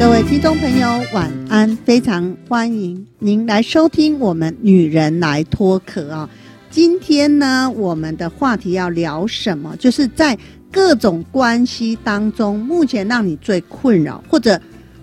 各位听众朋友，晚安！非常欢迎您来收听我们《女人来脱壳》啊。今天呢，我们的话题要聊什么？就是在各种关系当中，目前让你最困扰或者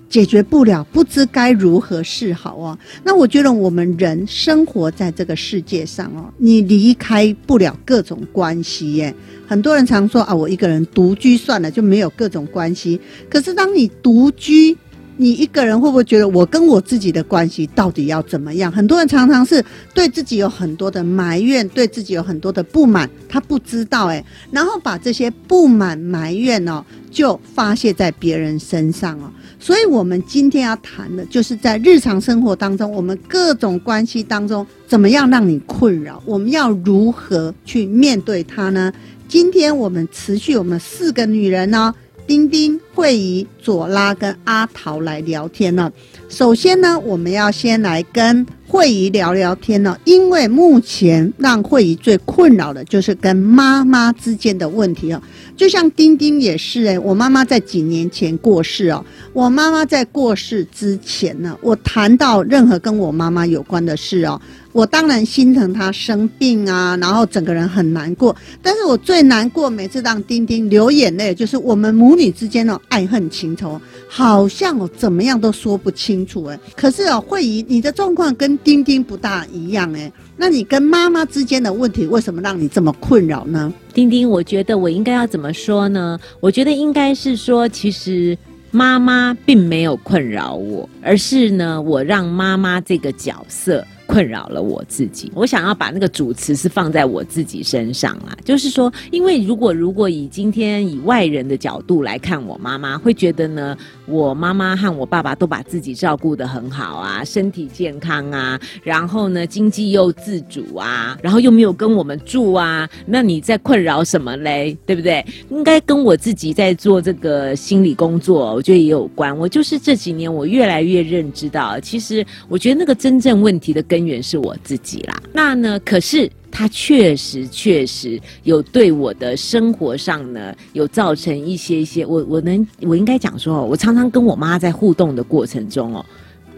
解决不了，不知该如何是好哦。那我觉得我们人生活在这个世界上哦，你离开不了各种关系耶。很多人常说啊，我一个人独居算了，就没有各种关系。可是当你独居，你一个人会不会觉得我跟我自己的关系到底要怎么样？很多人常常是对自己有很多的埋怨，对自己有很多的不满，他不知道诶，然后把这些不满埋怨哦，就发泄在别人身上哦。所以，我们今天要谈的就是在日常生活当中，我们各种关系当中，怎么样让你困扰？我们要如何去面对它呢？今天我们持续我们四个女人呢。丁丁、慧仪、左拉跟阿桃来聊天了。首先呢，我们要先来跟慧仪聊聊天了，因为目前让慧仪最困扰的就是跟妈妈之间的问题哦。就像丁丁也是诶，我妈妈在几年前过世哦。我妈妈在过世之前呢，我谈到任何跟我妈妈有关的事哦。我当然心疼她生病啊，然后整个人很难过。但是我最难过，每次让丁丁流眼泪，就是我们母女之间的爱恨情仇，好像我怎么样都说不清楚哎。可是哦，慧仪，你的状况跟丁丁不大一样哎。那你跟妈妈之间的问题，为什么让你这么困扰呢？丁丁，我觉得我应该要怎么说呢？我觉得应该是说，其实妈妈并没有困扰我，而是呢，我让妈妈这个角色。困扰了我自己，我想要把那个主词是放在我自己身上啦，就是说，因为如果如果以今天以外人的角度来看，我妈妈会觉得呢，我妈妈和我爸爸都把自己照顾得很好啊，身体健康啊，然后呢，经济又自主啊，然后又没有跟我们住啊，那你在困扰什么嘞？对不对？应该跟我自己在做这个心理工作，我觉得也有关。我就是这几年我越来越认知到，其实我觉得那个真正问题的根。根源是我自己啦，那呢？可是他确实确实有对我的生活上呢，有造成一些一些。我我能我应该讲说，我常常跟我妈在互动的过程中哦，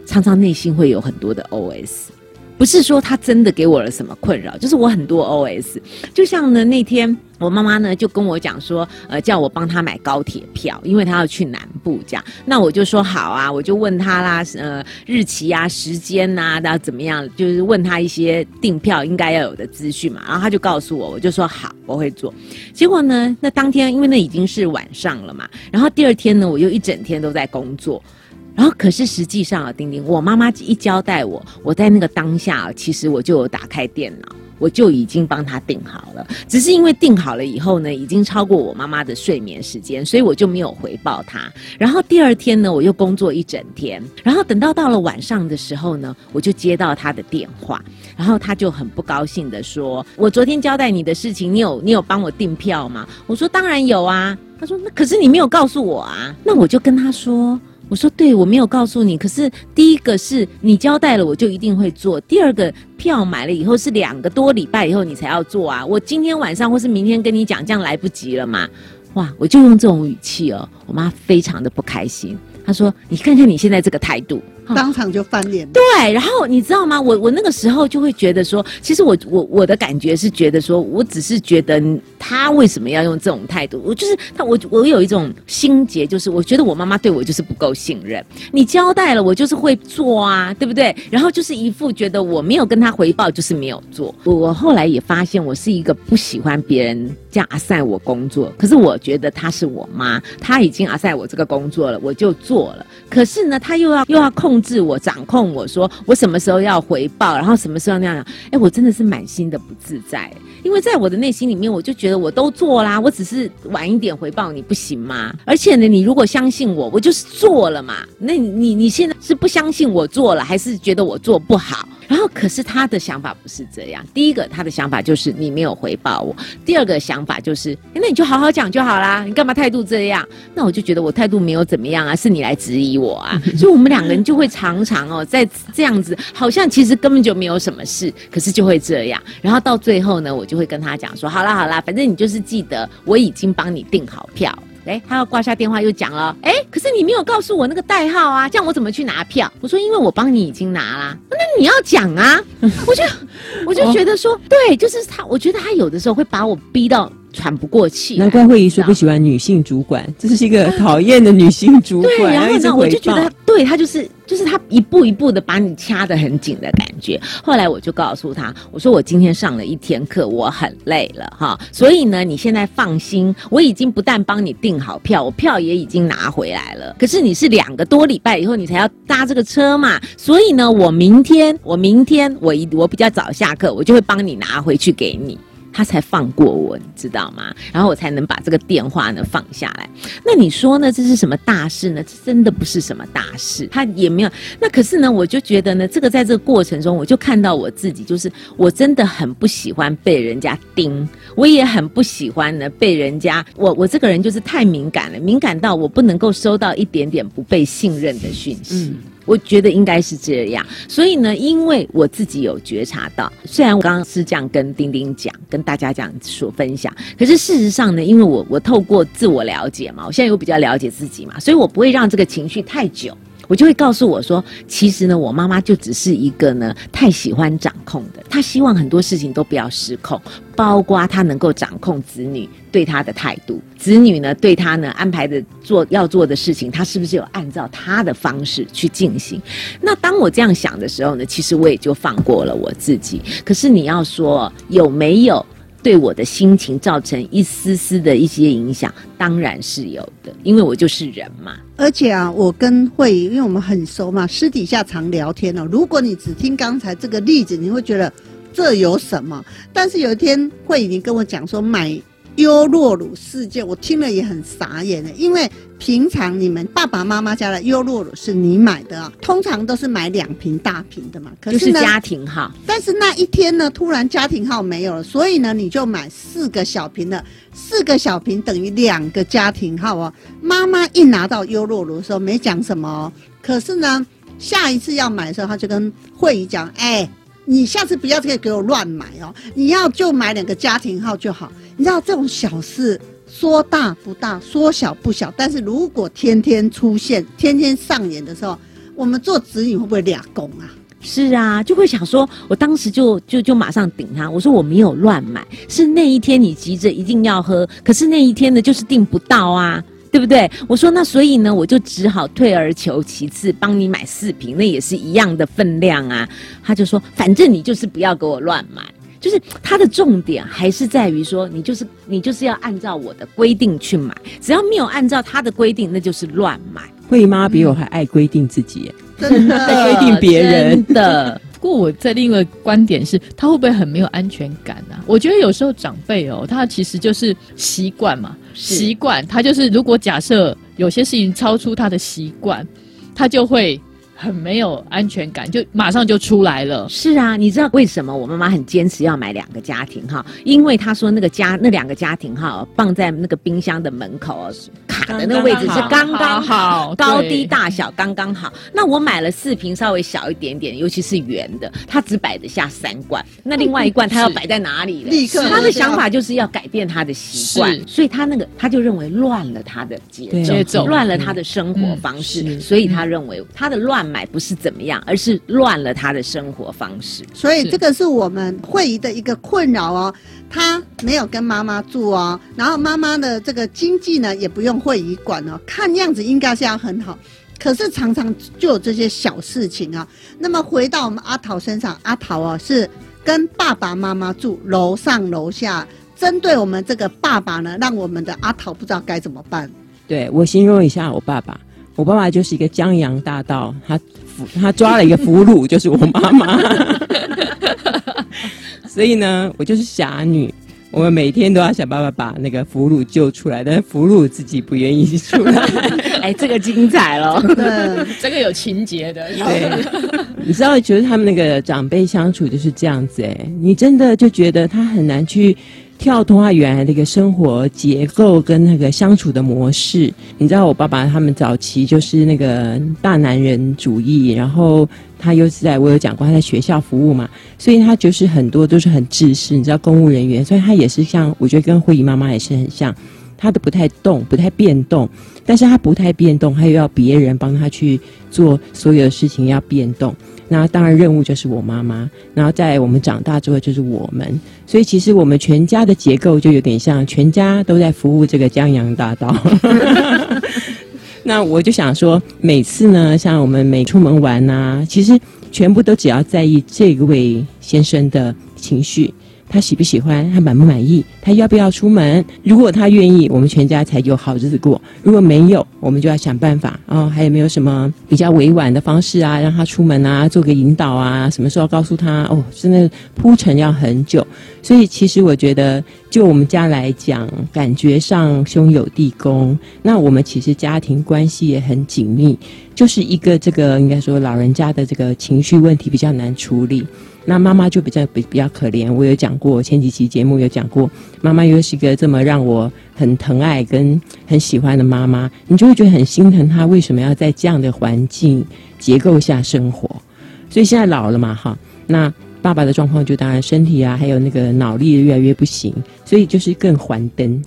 常常内心会有很多的 OS。不是说他真的给我了什么困扰，就是我很多 OS。就像呢，那天我妈妈呢就跟我讲说，呃，叫我帮她买高铁票，因为她要去南部这样。那我就说好啊，我就问她啦，呃，日期啊、时间呐，要怎么样，就是问她一些订票应该要有的资讯嘛。然后她就告诉我，我就说好，我会做。结果呢，那当天因为那已经是晚上了嘛，然后第二天呢，我又一整天都在工作。然后，可是实际上啊，丁丁，我妈妈一交代我，我在那个当下，其实我就有打开电脑，我就已经帮她订好了。只是因为订好了以后呢，已经超过我妈妈的睡眠时间，所以我就没有回报她。然后第二天呢，我又工作一整天。然后等到到了晚上的时候呢，我就接到她的电话，然后她就很不高兴的说：“我昨天交代你的事情，你有你有帮我订票吗？”我说：“当然有啊。”她说：“那可是你没有告诉我啊。”那我就跟她说。我说对，我没有告诉你。可是第一个是你交代了，我就一定会做。第二个票买了以后是两个多礼拜以后你才要做啊。我今天晚上或是明天跟你讲，这样来不及了嘛？哇！我就用这种语气哦，我妈非常的不开心。她说：“你看看你现在这个态度。”当场就翻脸。对，然后你知道吗？我我那个时候就会觉得说，其实我我我的感觉是觉得说，我只是觉得他为什么要用这种态度？我就是他，我我有一种心结，就是我觉得我妈妈对我就是不够信任。你交代了，我就是会做啊，对不对？然后就是一副觉得我没有跟他回报，就是没有做。我我后来也发现，我是一个不喜欢别人这样阿塞我工作，可是我觉得她是我妈，她已经阿塞我这个工作了，我就做了。可是呢，她又要又要控制我、掌控我，说我什么时候要回报，然后什么时候那样。哎，我真的是满心的不自在，因为在我的内心里面，我就觉得我都做啦，我只是晚一点回报你不行吗？而且呢，你如果相信我，我就是做了嘛。那你你现在是不相信我做了，还是觉得我做不好？然后，可是他的想法不是这样。第一个，他的想法就是你没有回报我；第二个想法就是，那你就好好讲就好啦，你干嘛态度这样？那我就觉得我态度没有怎么样啊，是你来质疑我啊。所以，我们两个人就会常常哦，在这样子，好像其实根本就没有什么事，可是就会这样。然后到最后呢，我就会跟他讲说：好啦好啦，反正你就是记得我已经帮你订好票。哎，他要挂下电话又讲了，哎，可是你没有告诉我那个代号啊，这样我怎么去拿票？我说因为我帮你已经拿啦，那你要讲啊，我就我就觉得说，对，就是他，我觉得他有的时候会把我逼到。喘不过气，难怪会议说不喜欢女性主管，这是一个讨厌的女性主管。对，然后呢，我就觉得，他就是就是他一步一步的把你掐得很紧的感觉。后来我就告诉他，我说我今天上了一天课，我很累了哈，所以呢，你现在放心，我已经不但帮你订好票，我票也已经拿回来了。可是你是两个多礼拜以后你才要搭这个车嘛，所以呢，我明天我明天我一我比较早下课，我就会帮你拿回去给你。他才放过我，你知道吗？然后我才能把这个电话呢放下来。那你说呢？这是什么大事呢？这真的不是什么大事，他也没有。那可是呢，我就觉得呢，这个在这个过程中，我就看到我自己，就是我真的很不喜欢被人家盯，我也很不喜欢呢被人家。我我这个人就是太敏感了，敏感到我不能够收到一点点不被信任的讯息。我觉得应该是这样，所以呢，因为我自己有觉察到，虽然我刚刚是这样跟丁丁讲，跟大家这样说分享，可是事实上呢，因为我我透过自我了解嘛，我现在又比较了解自己嘛，所以我不会让这个情绪太久。我就会告诉我说，其实呢，我妈妈就只是一个呢太喜欢掌控的，她希望很多事情都不要失控，包括她能够掌控子女对她的态度，子女呢对她呢安排的做要做的事情，她是不是有按照她的方式去进行？那当我这样想的时候呢，其实我也就放过了我自己。可是你要说有没有？对我的心情造成一丝丝的一些影响，当然是有的，因为我就是人嘛。而且啊，我跟慧怡，因为我们很熟嘛，私底下常聊天哦。如果你只听刚才这个例子，你会觉得这有什么？但是有一天慧怡你跟我讲说买。优酪乳事件，我听了也很傻眼的，因为平常你们爸爸妈妈家的优酪乳是你买的啊，通常都是买两瓶大瓶的嘛，可是家庭号。但是那一天呢，突然家庭号没有了，所以呢，你就买四个小瓶的，四个小瓶等于两个家庭号哦。妈妈一拿到优酪乳的时候没讲什么，可是呢，下一次要买的时候，他就跟慧怡讲，哎。你下次不要再给我乱买哦！你要就买两个家庭号就好。你知道这种小事说大不大，说小不小，但是如果天天出现、天天上演的时候，我们做子女会不会俩公啊？是啊，就会想说，我当时就就就马上顶他，我说我没有乱买，是那一天你急着一定要喝，可是那一天呢就是订不到啊。对不对？我说那所以呢，我就只好退而求其次，帮你买四瓶，那也是一样的分量啊。他就说，反正你就是不要给我乱买，就是他的重点还是在于说，你就是你就是要按照我的规定去买，只要没有按照他的规定，那就是乱买。慧妈比我还爱规定自己，真的 规定别人的。不过我在另一个观点是，他会不会很没有安全感呢？我觉得有时候长辈哦，他其实就是习惯嘛，习惯他就是如果假设有些事情超出他的习惯，他就会。很没有安全感，就马上就出来了。是啊，你知道为什么我妈妈很坚持要买两个家庭哈？因为她说那个家那两个家庭哈放在那个冰箱的门口卡的那个位置是刚刚好，高低大小刚刚好。那我买了四瓶稍微小一点点，尤其是圆的，它只摆得下三罐。那另外一罐它要摆在哪里？立刻，他的想法就是要改变他的习惯，所以他那个他就认为乱了他的节奏，乱了他的生活方式，所以他认为他的乱。买不是怎么样，而是乱了他的生活方式。所以这个是我们会仪的一个困扰哦。他没有跟妈妈住哦，然后妈妈的这个经济呢也不用会仪管哦。看样子应该是要很好，可是常常就有这些小事情啊。那么回到我们阿桃身上，阿桃哦是跟爸爸妈妈住楼上楼下。针对我们这个爸爸呢，让我们的阿桃不知道该怎么办。对我形容一下我爸爸，我爸爸就是一个江洋大盗，他他抓了一个俘虏，就是我妈妈。所以呢，我就是侠女。我们每天都要想办法把那个俘虏救出来，但是俘虏自己不愿意出来。哎，这个精彩了。对，这个有情节的，对，你知道，觉得他们那个长辈相处就是这样子哎，你真的就觉得他很难去跳脱他原来的一个生活结构跟那个相处的模式。你知道，我爸爸他们早期就是那个大男人主义，然后他又是在我有讲过他在学校服务嘛，所以他就是很多都是很自私，你知道，公务人员，所以他也是像我觉得跟慧仪妈妈也是很像。他都不太动，不太变动，但是他不太变动，他又要别人帮他去做所有的事情要变动。那当然任务就是我妈妈，然后在我们长大之后就是我们，所以其实我们全家的结构就有点像全家都在服务这个江洋大盗。那我就想说，每次呢，像我们每出门玩呐，其实全部都只要在意这位先生的情绪。他喜不喜欢？他满不满意？他要不要出门？如果他愿意，我们全家才有好日子过；如果没有，我们就要想办法哦。还有没有什么比较委婉的方式啊？让他出门啊，做个引导啊？什么时候告诉他？哦，真的铺陈要很久。所以其实我觉得，就我们家来讲，感觉上兄友弟恭。那我们其实家庭关系也很紧密，就是一个这个应该说老人家的这个情绪问题比较难处理。那妈妈就比较比比较可怜，我有讲过前几期节目有讲过，妈妈又是一个这么让我很疼爱跟很喜欢的妈妈，你就会觉得很心疼她为什么要在这样的环境结构下生活。所以现在老了嘛，哈，那爸爸的状况就当然身体啊，还有那个脑力越来越不行，所以就是更还灯。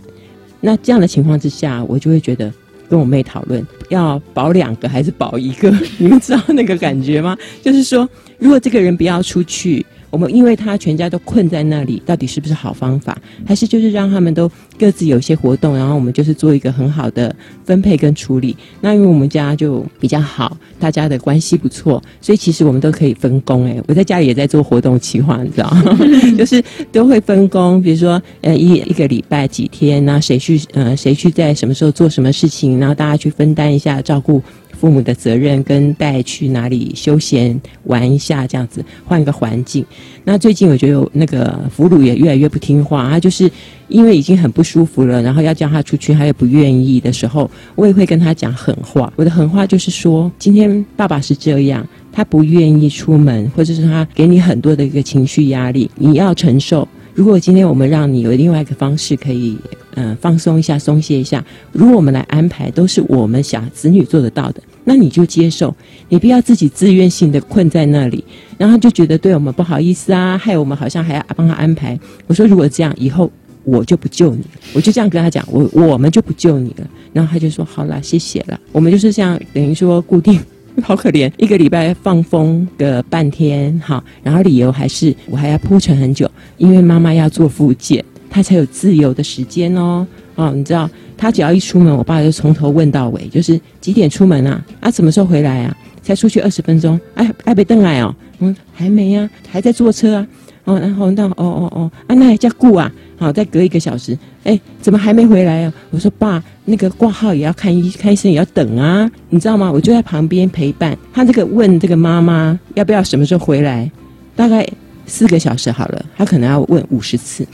那这样的情况之下，我就会觉得跟我妹讨论要保两个还是保一个，你们知道那个感觉吗？就是说。如果这个人不要出去，我们因为他全家都困在那里，到底是不是好方法？还是就是让他们都各自有一些活动，然后我们就是做一个很好的分配跟处理。那因为我们家就比较好，大家的关系不错，所以其实我们都可以分工。哎，我在家里也在做活动企划，你知道，就是都会分工。比如说，呃，一一个礼拜几天，那谁去呃谁去在什么时候做什么事情，然后大家去分担一下照顾。父母的责任跟带去哪里休闲玩一下，这样子换个环境。那最近我觉得那个俘虏也越来越不听话，他就是因为已经很不舒服了，然后要叫他出去，他又不愿意的时候，我也会跟他讲狠话。我的狠话就是说，今天爸爸是这样，他不愿意出门，或者是他给你很多的一个情绪压力，你要承受。如果今天我们让你有另外一个方式可以。嗯，放松一下，松懈一下。如果我们来安排，都是我们想子女做得到的，那你就接受，你不要自己自愿性的困在那里，然后就觉得对我们不好意思啊，害我们好像还要帮他安排。我说，如果这样，以后我就不救你，我就这样跟他讲，我我们就不救你了。然后他就说，好了，谢谢了。我们就是这样，等于说固定，好可怜，一个礼拜放风个半天，好，然后理由还是我还要铺陈很久，因为妈妈要做复健。她才有自由的时间哦，哦，你知道，他只要一出门，我爸就从头问到尾，就是几点出门啊？啊，什么时候回来啊？才出去二十分钟，哎，爱被瞪来哦，嗯，还没呀，还在坐车啊，哦，然后到，哦哦哦，啊，那还叫顾啊？好，再隔一个小时，哎，怎么还没回来啊？我说爸，那个挂号也要看医，看医生也要等啊，你知道吗？我就在旁边陪伴他，这个问这个妈妈要不要什么时候回来，大概。四个小时好了，他可能要问五十次，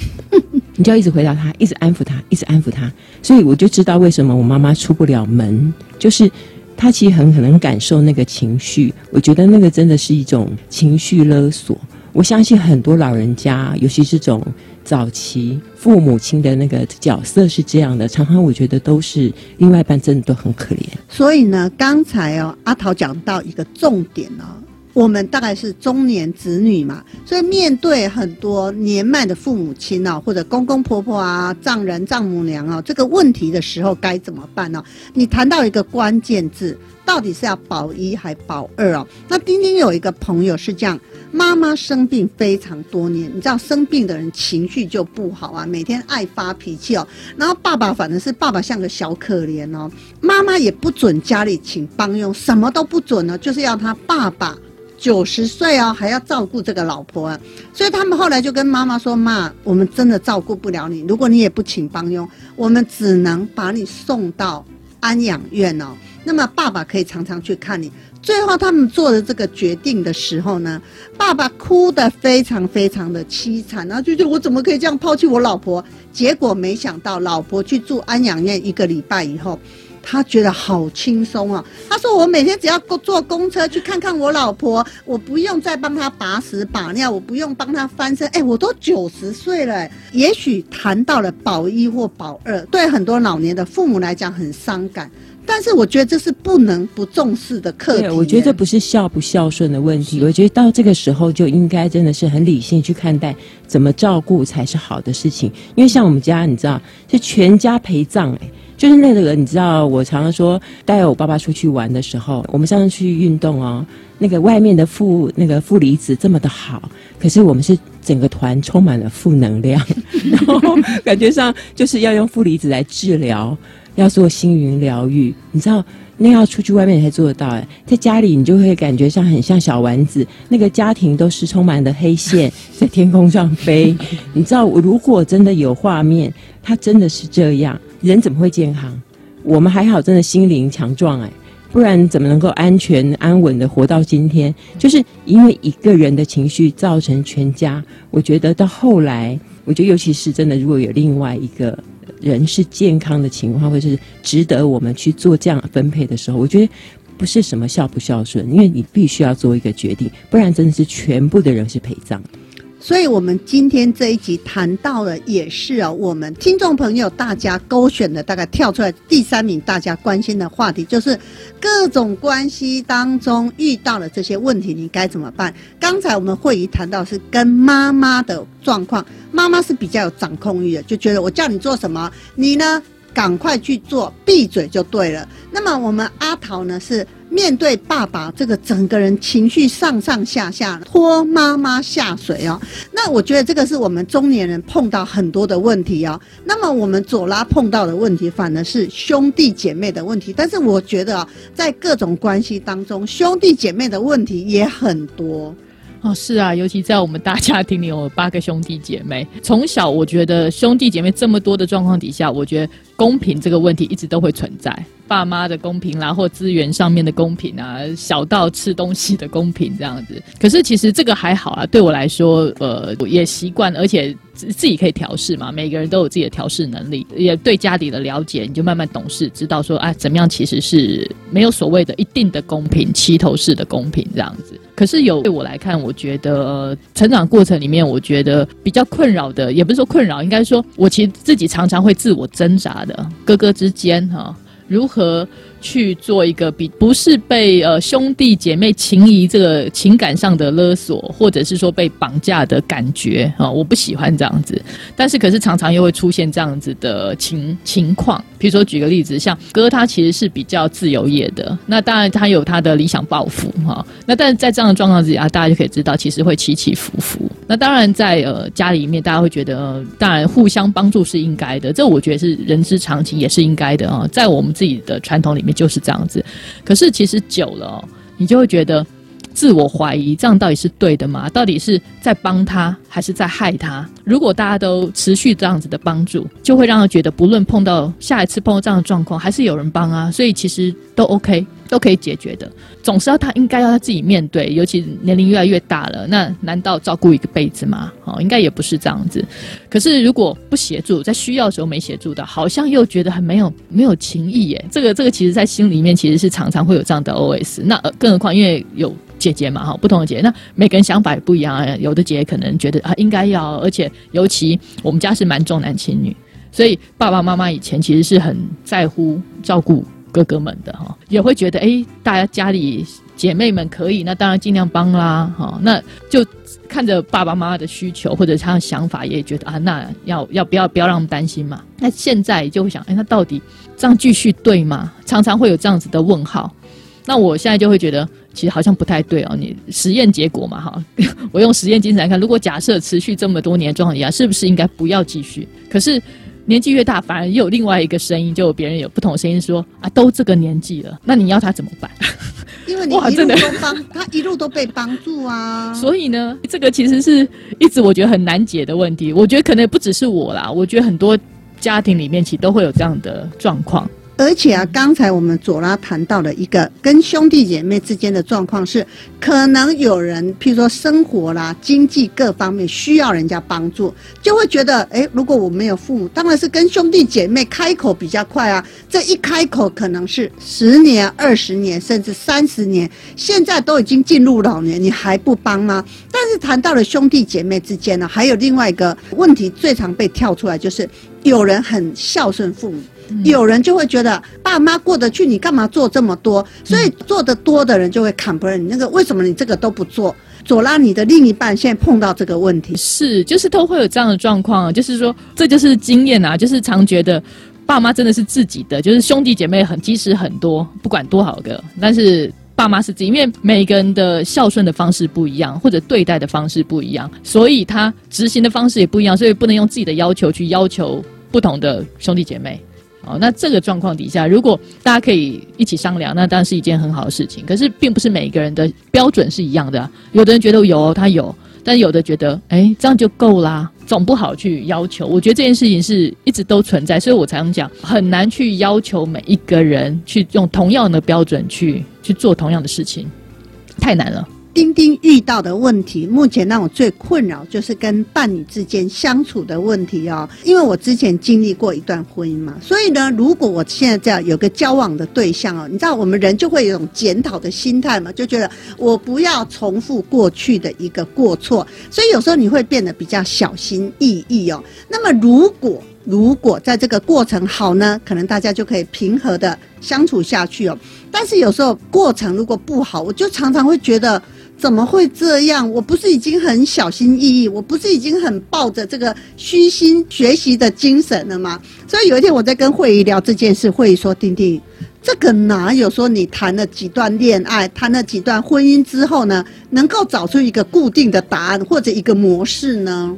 你就要一直回答他，一直安抚他，一直安抚他。所以我就知道为什么我妈妈出不了门，就是她其实很可能感受那个情绪。我觉得那个真的是一种情绪勒索。我相信很多老人家，尤其是这种早期父母亲的那个角色是这样的，常常我觉得都是另外一半真的都很可怜。所以呢，刚才哦，阿桃讲到一个重点哦。我们大概是中年子女嘛，所以面对很多年迈的父母亲哦，或者公公婆婆啊、丈人丈母娘啊，这个问题的时候该怎么办呢？你谈到一个关键字，到底是要保一还保二哦？那丁丁有一个朋友是这样，妈妈生病非常多年，你知道生病的人情绪就不好啊，每天爱发脾气哦。然后爸爸反正是爸爸像个小可怜哦，妈妈也不准家里请帮佣，什么都不准呢，就是要他爸爸。九十岁哦，还要照顾这个老婆啊，所以他们后来就跟妈妈说：“妈，我们真的照顾不了你，如果你也不请帮佣，我们只能把你送到安养院哦。那么爸爸可以常常去看你。”最后他们做的这个决定的时候呢，爸爸哭得非常非常的凄惨，然后就觉得我怎么可以这样抛弃我老婆？结果没想到，老婆去住安养院一个礼拜以后。他觉得好轻松啊！他说：“我每天只要坐公车去看看我老婆，我不用再帮她把屎把尿，我不用帮她翻身。哎，我都九十岁了，也许谈到了保一或保二，对很多老年的父母来讲很伤感。但是我觉得这是不能不重视的课题。我觉得这不是孝不孝顺的问题，我觉得到这个时候就应该真的是很理性去看待，怎么照顾才是好的事情。因为像我们家，你知道，是全家陪葬哎。”就是那个，你知道，我常常说带我爸爸出去玩的时候，我们上次去运动哦，那个外面的负那个负离子这么的好，可是我们是整个团充满了负能量，然后感觉上就是要用负离子来治疗，要做星云疗愈，你知道，那要出去外面才做得到哎，在家里你就会感觉像很像小丸子，那个家庭都是充满的黑线 在天空上飞，你知道，如果真的有画面，它真的是这样。人怎么会健康？我们还好，真的心灵强壮哎，不然怎么能够安全安稳的活到今天？就是因为一个人的情绪造成全家。我觉得到后来，我觉得尤其是真的，如果有另外一个人是健康的情况，或者是值得我们去做这样分配的时候，我觉得不是什么孝不孝顺，因为你必须要做一个决定，不然真的是全部的人是陪葬。所以，我们今天这一集谈到了，也是哦，我们听众朋友大家勾选的，大概跳出来第三名，大家关心的话题就是各种关系当中遇到了这些问题，你该怎么办？刚才我们会议谈到是跟妈妈的状况，妈妈是比较有掌控欲的，就觉得我叫你做什么，你呢赶快去做，闭嘴就对了。那么我们阿桃呢是。面对爸爸这个整个人情绪上上下下，拖妈妈下水哦。那我觉得这个是我们中年人碰到很多的问题哦。那么我们左拉碰到的问题，反而是兄弟姐妹的问题。但是我觉得啊，在各种关系当中，兄弟姐妹的问题也很多。哦，是啊，尤其在我们大家庭里有八个兄弟姐妹，从小我觉得兄弟姐妹这么多的状况底下，我觉得公平这个问题一直都会存在。爸妈的公平啦，或资源上面的公平啊，小到吃东西的公平这样子。可是其实这个还好啊，对我来说，呃，也习惯，而且自自己可以调试嘛。每个人都有自己的调试能力，也对家里的了解，你就慢慢懂事，知道说啊，怎么样其实是没有所谓的一定的公平，齐头式的公平这样子。可是有对我来看，我觉得成长过程里面，我觉得比较困扰的，也不是说困扰，应该说我其实自己常常会自我挣扎的，哥哥之间哈。如何去做一个比不是被呃兄弟姐妹情谊这个情感上的勒索，或者是说被绑架的感觉啊？我不喜欢这样子，但是可是常常又会出现这样子的情情况。比如说举个例子，像哥他其实是比较自由业的，那当然他有他的理想抱负哈。那但是在这样的状况之下，大家就可以知道，其实会起起伏伏。那当然在呃家里面，大家会觉得呃，当然互相帮助是应该的，这我觉得是人之常情，也是应该的啊。在我们自己的传统里面就是这样子。可是其实久了，你就会觉得。自我怀疑，这样到底是对的吗？到底是在帮他，还是在害他？如果大家都持续这样子的帮助，就会让他觉得，不论碰到下一次碰到这样的状况，还是有人帮啊。所以其实都 OK，都可以解决的。总是要他应该要他自己面对，尤其年龄越来越大了，那难道照顾一个辈子吗？哦，应该也不是这样子。可是如果不协助，在需要的时候没协助到，好像又觉得很没有没有情义耶。这个这个，其实在心里面其实是常常会有这样的 OS。那更何况因为有。姐姐嘛，哈，不同的姐姐，那每个人想法也不一样啊。有的姐姐可能觉得啊，应该要，而且尤其我们家是蛮重男轻女，所以爸爸妈妈以前其实是很在乎照顾哥哥们的哈，也会觉得哎，大家家里姐妹们可以，那当然尽量帮啦，哈，那就看着爸爸妈妈的需求或者他的想法，也觉得啊，那要要不要不要让他们担心嘛？那现在就会想，哎，那到底这样继续对吗？常常会有这样子的问号。那我现在就会觉得，其实好像不太对哦。你实验结果嘛，哈，我用实验精神来看，如果假设持续这么多年状况下，是不是应该不要继续？可是年纪越大，反而又有另外一个声音，就有别人有不同的声音说啊，都这个年纪了，那你要他怎么办？因为你 一路都帮他，一路都被帮助啊。所以呢，这个其实是一直我觉得很难解的问题。我觉得可能不只是我啦，我觉得很多家庭里面其实都会有这样的状况。而且啊，刚才我们左拉谈到了一个跟兄弟姐妹之间的状况是，可能有人譬如说生活啦、经济各方面需要人家帮助，就会觉得，诶，如果我没有父母，当然是跟兄弟姐妹开口比较快啊。这一开口可能是十年、二十年，甚至三十年，现在都已经进入老年，你还不帮吗？但是谈到了兄弟姐妹之间呢，还有另外一个问题，最常被跳出来就是有人很孝顺父母。有人就会觉得爸妈过得去，你干嘛做这么多？所以做得多的人就会 complain，你那个为什么你这个都不做？左拉，你的另一半现在碰到这个问题，是，就是都会有这样的状况啊，就是说，这就是经验啊，就是常觉得爸妈真的是自己的，就是兄弟姐妹很即使很多，不管多少个，但是爸妈是自己，因为每个人的孝顺的方式不一样，或者对待的方式不一样，所以他执行的方式也不一样，所以不能用自己的要求去要求不同的兄弟姐妹。哦，那这个状况底下，如果大家可以一起商量，那当然是一件很好的事情。可是，并不是每一个人的标准是一样的。有的人觉得有，他有；但有的觉得，哎，这样就够啦，总不好去要求。我觉得这件事情是一直都存在，所以我才能讲，很难去要求每一个人去用同样的标准去去做同样的事情，太难了。丁丁遇到的问题，目前让我最困扰就是跟伴侣之间相处的问题哦。因为我之前经历过一段婚姻嘛，所以呢，如果我现在这样有个交往的对象哦，你知道我们人就会有一种检讨的心态嘛，就觉得我不要重复过去的一个过错，所以有时候你会变得比较小心翼翼哦。那么如果如果在这个过程好呢，可能大家就可以平和的相处下去哦。但是有时候过程如果不好，我就常常会觉得。怎么会这样？我不是已经很小心翼翼，我不是已经很抱着这个虚心学习的精神了吗？所以有一天我在跟慧仪聊这件事，慧仪说：“丁丁，这个哪有说你谈了几段恋爱，谈了几段婚姻之后呢，能够找出一个固定的答案或者一个模式呢？”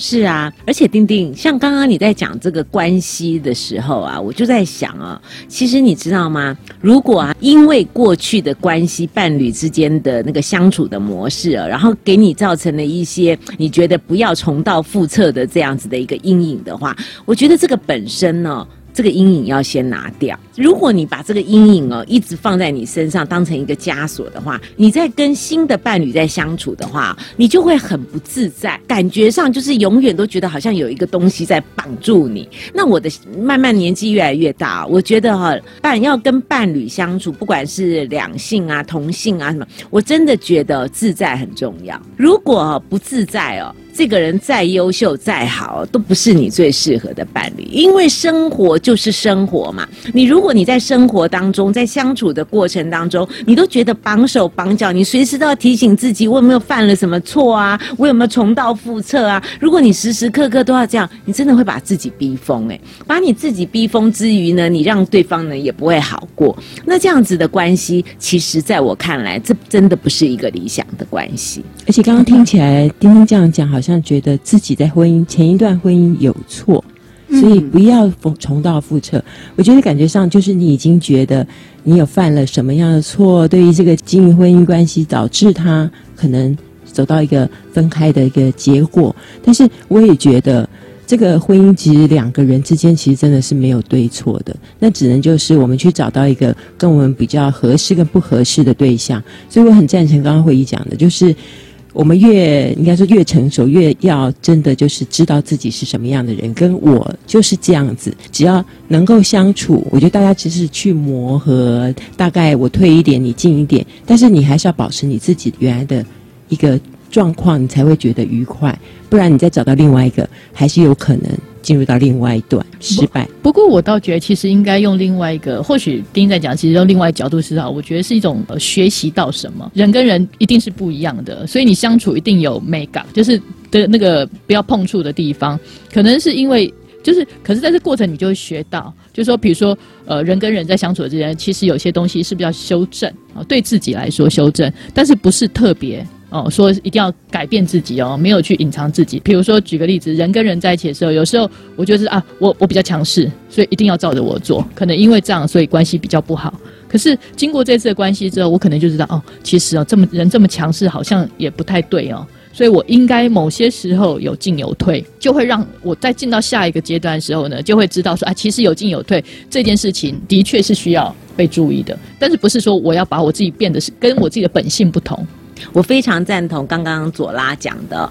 是啊，而且丁丁，像刚刚你在讲这个关系的时候啊，我就在想啊，其实你知道吗？如果啊，因为过去的关系，伴侣之间的那个相处的模式啊，然后给你造成了一些你觉得不要重蹈覆辙的这样子的一个阴影的话，我觉得这个本身呢。这个阴影要先拿掉。如果你把这个阴影哦一直放在你身上，当成一个枷锁的话，你在跟新的伴侣在相处的话，你就会很不自在，感觉上就是永远都觉得好像有一个东西在绑住你。那我的慢慢年纪越来越大，我觉得哈，伴要跟伴侣相处，不管是两性啊、同性啊什么，我真的觉得自在很重要。如果不自在哦。这个人再优秀再好，都不是你最适合的伴侣。因为生活就是生活嘛。你如果如果你在生活当中，在相处的过程当中，你都觉得绑手绑脚，你随时都要提醒自己，我有没有犯了什么错啊？我有没有重蹈覆辙啊？如果你时时刻刻都要这样，你真的会把自己逼疯。诶，把你自己逼疯之余呢，你让对方呢也不会好过。那这样子的关系，其实在我看来，这真的不是一个理想的关系。而且刚刚听起来，丁丁这样讲，好。像觉得自己在婚姻前一段婚姻有错，所以不要重蹈覆辙。我觉得感觉上就是你已经觉得你有犯了什么样的错，对于这个经营婚姻关系导致他可能走到一个分开的一个结果。但是我也觉得这个婚姻其实两个人之间其实真的是没有对错的，那只能就是我们去找到一个跟我们比较合适跟不合适的对象。所以我很赞成刚刚会议讲的，就是。我们越应该说越成熟，越要真的就是知道自己是什么样的人，跟我就是这样子。只要能够相处，我觉得大家其实去磨合。大概我退一点，你进一点，但是你还是要保持你自己原来的一个状况，你才会觉得愉快。不然你再找到另外一个，还是有可能。进入到另外一段失败。不过我倒觉得，其实应该用另外一个，或许丁在讲，其实用另外角度思考，我觉得是一种学习到什么。人跟人一定是不一样的，所以你相处一定有美感，就是的那个不要碰触的地方。可能是因为，就是可是在这过程你就会学到，就是说，比如说，呃，人跟人在相处之间，其实有些东西是不是要修正啊，对自己来说修正，但是不是特别。哦，说一定要改变自己哦，没有去隐藏自己。比如说，举个例子，人跟人在一起的时候，有时候我觉得是啊，我我比较强势，所以一定要照着我做。可能因为这样，所以关系比较不好。可是经过这次的关系之后，我可能就知道哦，其实哦，这么人这么强势，好像也不太对哦。所以我应该某些时候有进有退，就会让我在进到下一个阶段的时候呢，就会知道说啊，其实有进有退这件事情的确是需要被注意的，但是不是说我要把我自己变得是跟我自己的本性不同。我非常赞同刚刚左拉讲的，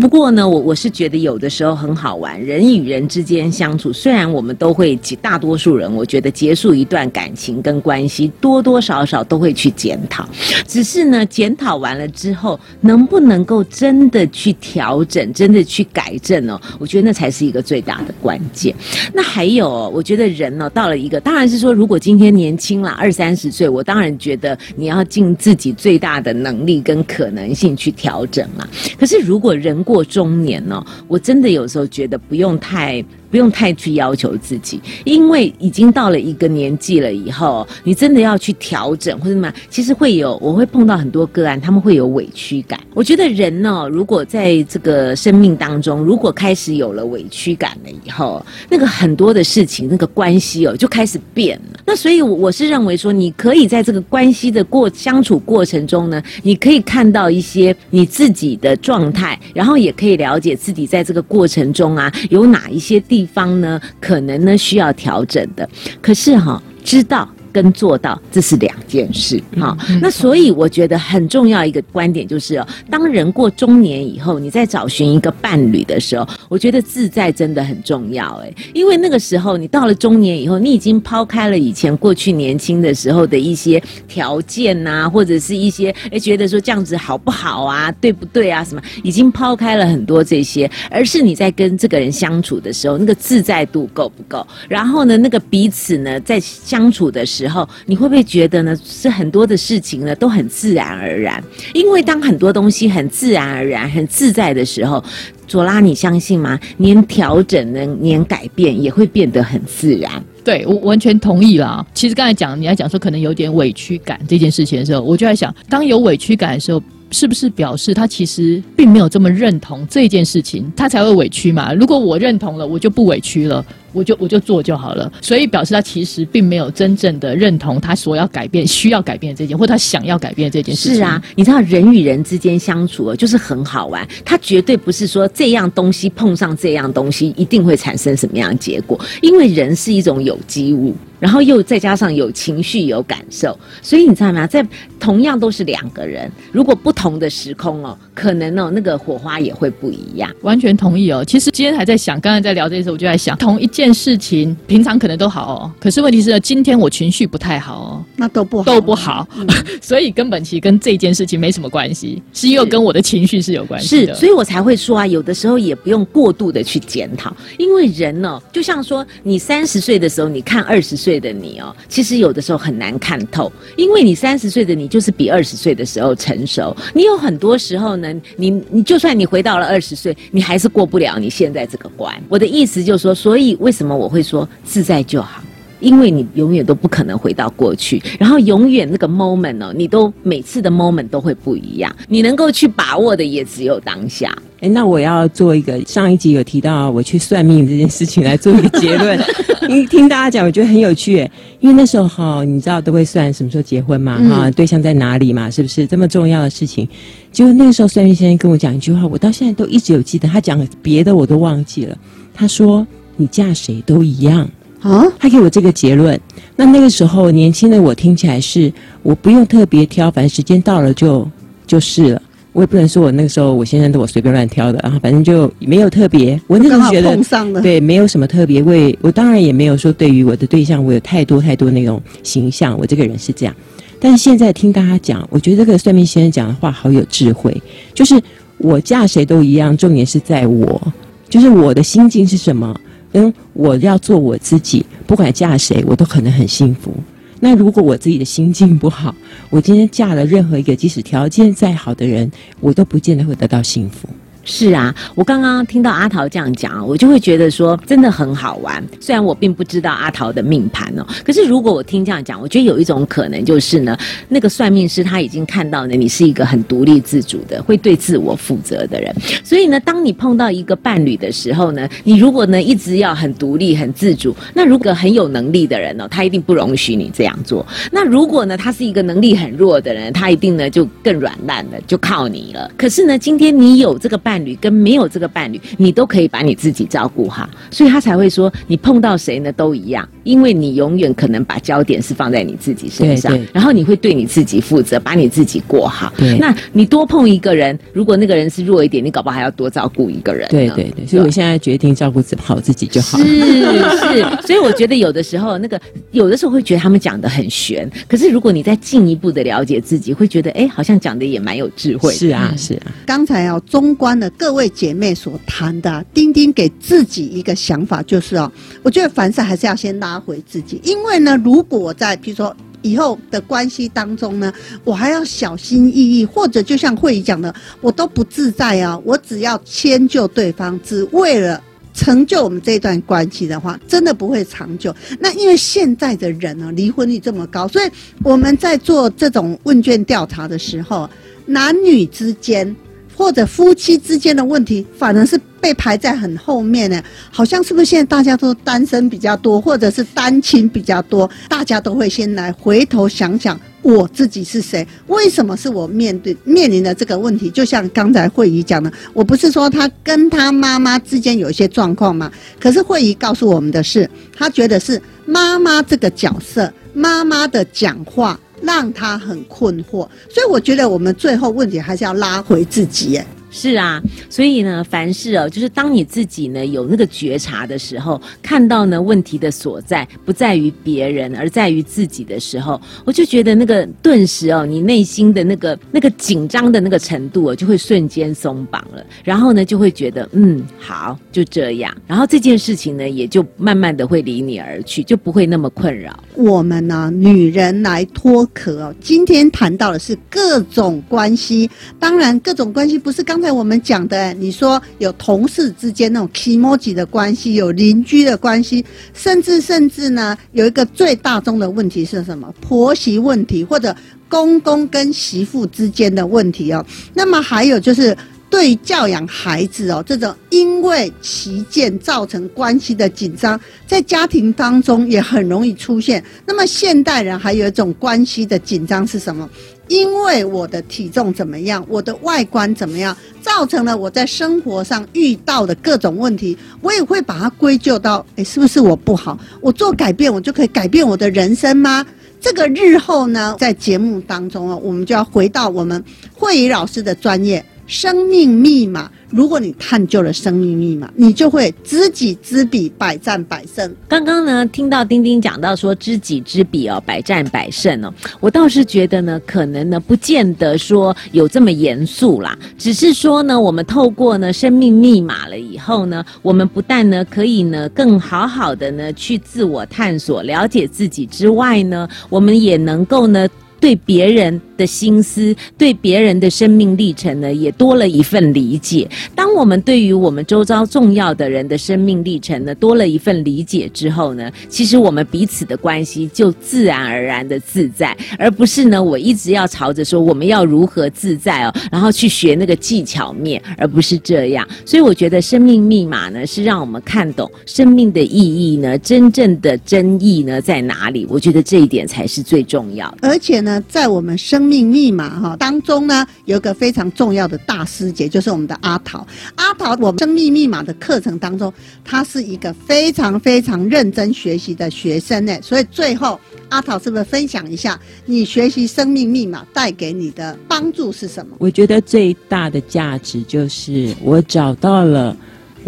不过呢，我我是觉得有的时候很好玩，人与人之间相处，虽然我们都会，大多数人我觉得结束一段感情跟关系，多多少少都会去检讨，只是呢，检讨完了之后，能不能够真的去调整，真的去改正哦？我觉得那才是一个最大的关键。那还有，我觉得人呢，到了一个，当然是说，如果今天年轻了二三十岁，我当然觉得你要尽自己最大的能力。跟可能性去调整嘛。可是如果人过中年呢，我真的有时候觉得不用太。不用太去要求自己，因为已经到了一个年纪了以后，你真的要去调整或者什么，其实会有，我会碰到很多个案，他们会有委屈感。我觉得人呢，如果在这个生命当中，如果开始有了委屈感了以后，那个很多的事情，那个关系哦，就开始变了。那所以我我是认为说，你可以在这个关系的过相处过程中呢，你可以看到一些你自己的状态，然后也可以了解自己在这个过程中啊，有哪一些地。地方呢，可能呢需要调整的，可是哈，知道。跟做到这是两件事，哈。那所以我觉得很重要一个观点就是哦，当人过中年以后，你在找寻一个伴侣的时候，我觉得自在真的很重要，哎，因为那个时候你到了中年以后，你已经抛开了以前过去年轻的时候的一些条件呐，或者是一些哎觉得说这样子好不好啊，对不对啊，什么，已经抛开了很多这些，而是你在跟这个人相处的时候，那个自在度够不够？然后呢，那个彼此呢，在相处的时候，时候你会不会觉得呢？是很多的事情呢都很自然而然，因为当很多东西很自然而然、很自在的时候，左拉，你相信吗？连调整呢，连改变也会变得很自然。对我完全同意啦。其实刚才讲你要讲说可能有点委屈感这件事情的时候，我就在想，当有委屈感的时候。是不是表示他其实并没有这么认同这件事情，他才会委屈嘛？如果我认同了，我就不委屈了，我就我就做就好了。所以表示他其实并没有真正的认同他所要改变、需要改变这件，或他想要改变这件事情。是啊，你知道人与人之间相处就是很好玩，他绝对不是说这样东西碰上这样东西一定会产生什么样的结果，因为人是一种有机物。然后又再加上有情绪、有感受，所以你知道吗？在同样都是两个人，如果不同的时空哦，可能哦那个火花也会不一样。完全同意哦。其实今天还在想，刚才在聊这些，我就在想，同一件事情，平常可能都好哦，可是问题是今天我情绪不太好哦，那都不好，都不好，所以根本其实跟这件事情没什么关系，是又跟我的情绪是有关系的。是，所以我才会说啊，有的时候也不用过度的去检讨，因为人呢，就像说你三十岁的时候，你看二十岁。岁的你哦，其实有的时候很难看透，因为你三十岁的你就是比二十岁的时候成熟。你有很多时候呢，你你就算你回到了二十岁，你还是过不了你现在这个关。我的意思就是说，所以为什么我会说自在就好？因为你永远都不可能回到过去，然后永远那个 moment 哦，你都每次的 moment 都会不一样，你能够去把握的也只有当下。哎，那我要做一个上一集有提到我去算命这件事情来做一个结论，因为听大家讲，我觉得很有趣。因为那时候哈，你知道都会算什么时候结婚嘛，哈，对象在哪里嘛，是不是这么重要的事情？结果那个时候算命先生跟我讲一句话，我到现在都一直有记得，他讲别的我都忘记了。他说：“你嫁谁都一样。”啊，他给我这个结论。那那个时候年轻的我听起来是，我不用特别挑，反正时间到了就就是了。我也不能说我那个时候我先生都我随便乱挑的，然后反正就没有特别。我那时候觉得对，没有什么特别。为我当然也没有说对于我的对象我有太多太多那种形象，我这个人是这样。但是现在听大家讲，我觉得这个算命先生讲的话好有智慧。就是我嫁谁都一样，重点是在我，就是我的心境是什么。因为，我要做我自己，不管嫁谁，我都可能很幸福。那如果我自己的心境不好，我今天嫁了任何一个，即使条件再好的人，我都不见得会得到幸福。是啊，我刚刚听到阿桃这样讲啊，我就会觉得说真的很好玩。虽然我并不知道阿桃的命盘哦，可是如果我听这样讲，我觉得有一种可能就是呢，那个算命师他已经看到呢，你是一个很独立自主的、会对自我负责的人。所以呢，当你碰到一个伴侣的时候呢，你如果呢一直要很独立、很自主，那如果很有能力的人呢，他一定不容许你这样做。那如果呢，他是一个能力很弱的人，他一定呢就更软烂了，就靠你了。可是呢，今天你有这个伴侣跟没有这个伴侣，你都可以把你自己照顾好，所以他才会说你碰到谁呢都一样，因为你永远可能把焦点是放在你自己身上对对，然后你会对你自己负责，把你自己过好。对那你多碰一个人，如果那个人是弱一点，你搞不好还要多照顾一个人。对对对，所以我现在决定照顾自好自己就好。是是，所以我觉得有的时候那个有的时候会觉得他们讲的很玄，可是如果你再进一步的了解自己，会觉得哎，好像讲的也蛮有智慧的。是啊，是啊，刚才哦，中观的各位姐妹所谈的，丁丁给自己一个想法，就是哦，我觉得凡事还是要先拉回自己，因为呢，如果我在比如说。以后的关系当中呢，我还要小心翼翼，或者就像慧仪讲的，我都不自在啊。我只要迁就对方，只为了成就我们这段关系的话，真的不会长久。那因为现在的人呢，离婚率这么高，所以我们在做这种问卷调查的时候，男女之间或者夫妻之间的问题，反而是被排在很后面呢。好像是不是现在大家都单身比较多，或者是单亲比较多？大家都会先来回头想想我自己是谁，为什么是我面对面临的这个问题？就像刚才慧仪讲的，我不是说他跟他妈妈之间有一些状况吗？可是慧仪告诉我们的是，他觉得是妈妈这个角色，妈妈的讲话。让他很困惑，所以我觉得我们最后问题还是要拉回自己。是啊，所以呢，凡事哦，就是当你自己呢有那个觉察的时候，看到呢问题的所在不在于别人，而在于自己的时候，我就觉得那个顿时哦，你内心的那个那个紧张的那个程度哦，就会瞬间松绑了，然后呢就会觉得嗯好就这样，然后这件事情呢也就慢慢的会离你而去，就不会那么困扰。我们呢、女人来脱壳哦。今天谈到的是各种关系，当然各种关系不是刚刚才我们讲的，你说有同事之间那种 emoji 的关系，有邻居的关系，甚至甚至呢，有一个最大宗的问题是什么？婆媳问题或者公公跟媳妇之间的问题哦。那么还有就是。对教养孩子哦，这种因为旗舰造成关系的紧张，在家庭当中也很容易出现。那么现代人还有一种关系的紧张是什么？因为我的体重怎么样，我的外观怎么样，造成了我在生活上遇到的各种问题，我也会把它归咎到，诶，是不是我不好？我做改变，我就可以改变我的人生吗？这个日后呢，在节目当中啊，我们就要回到我们慧怡老师的专业。生命密码，如果你探究了生命密码，你就会知己知彼，百战百胜。刚刚呢，听到丁丁讲到说知己知彼哦，百战百胜哦，我倒是觉得呢，可能呢，不见得说有这么严肃啦，只是说呢，我们透过呢生命密码了以后呢，我们不但呢可以呢更好好的呢去自我探索、了解自己之外呢，我们也能够呢。对别人的心思，对别人的生命历程呢，也多了一份理解。当我们对于我们周遭重要的人的生命历程呢，多了一份理解之后呢，其实我们彼此的关系就自然而然的自在，而不是呢，我一直要朝着说我们要如何自在哦，然后去学那个技巧面，而不是这样。所以我觉得生命密码呢，是让我们看懂生命的意义呢，真正的真意呢在哪里。我觉得这一点才是最重要的。而且呢。在我们生命密码哈当中呢，有一个非常重要的大师姐，就是我们的阿桃。阿桃，我们生命密码的课程当中，她是一个非常非常认真学习的学生呢。所以最后，阿桃是不是分享一下你学习生命密码带给你的帮助是什么？我觉得最大的价值就是我找到了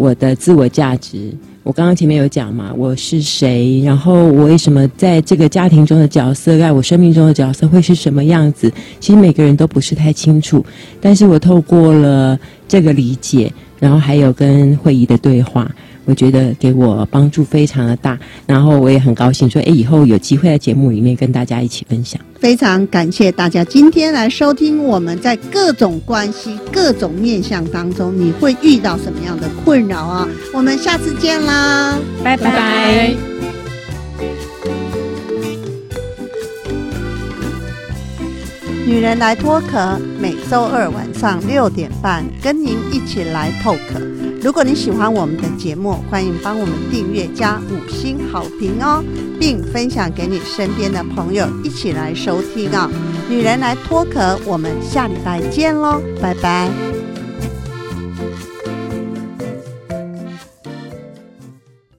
我的自我价值。我刚刚前面有讲嘛，我是谁，然后我为什么在这个家庭中的角色，在我生命中的角色会是什么样子？其实每个人都不是太清楚，但是我透过了这个理解，然后还有跟慧仪的对话，我觉得给我帮助非常的大。然后我也很高兴说，哎，以后有机会在节目里面跟大家一起分享。非常感谢大家今天来收听我们在各种关系、各种面向当中，你会遇到什么样的困扰啊？我们下次见啦，拜拜拜。女人来脱壳，每周二晚上六点半跟您一起来透壳。如果你喜欢我们的节目，欢迎帮我们订阅加五星好评哦，并分享给你身边的朋友一起来收听啊、女人来脱壳，我们下礼拜见喽，拜拜。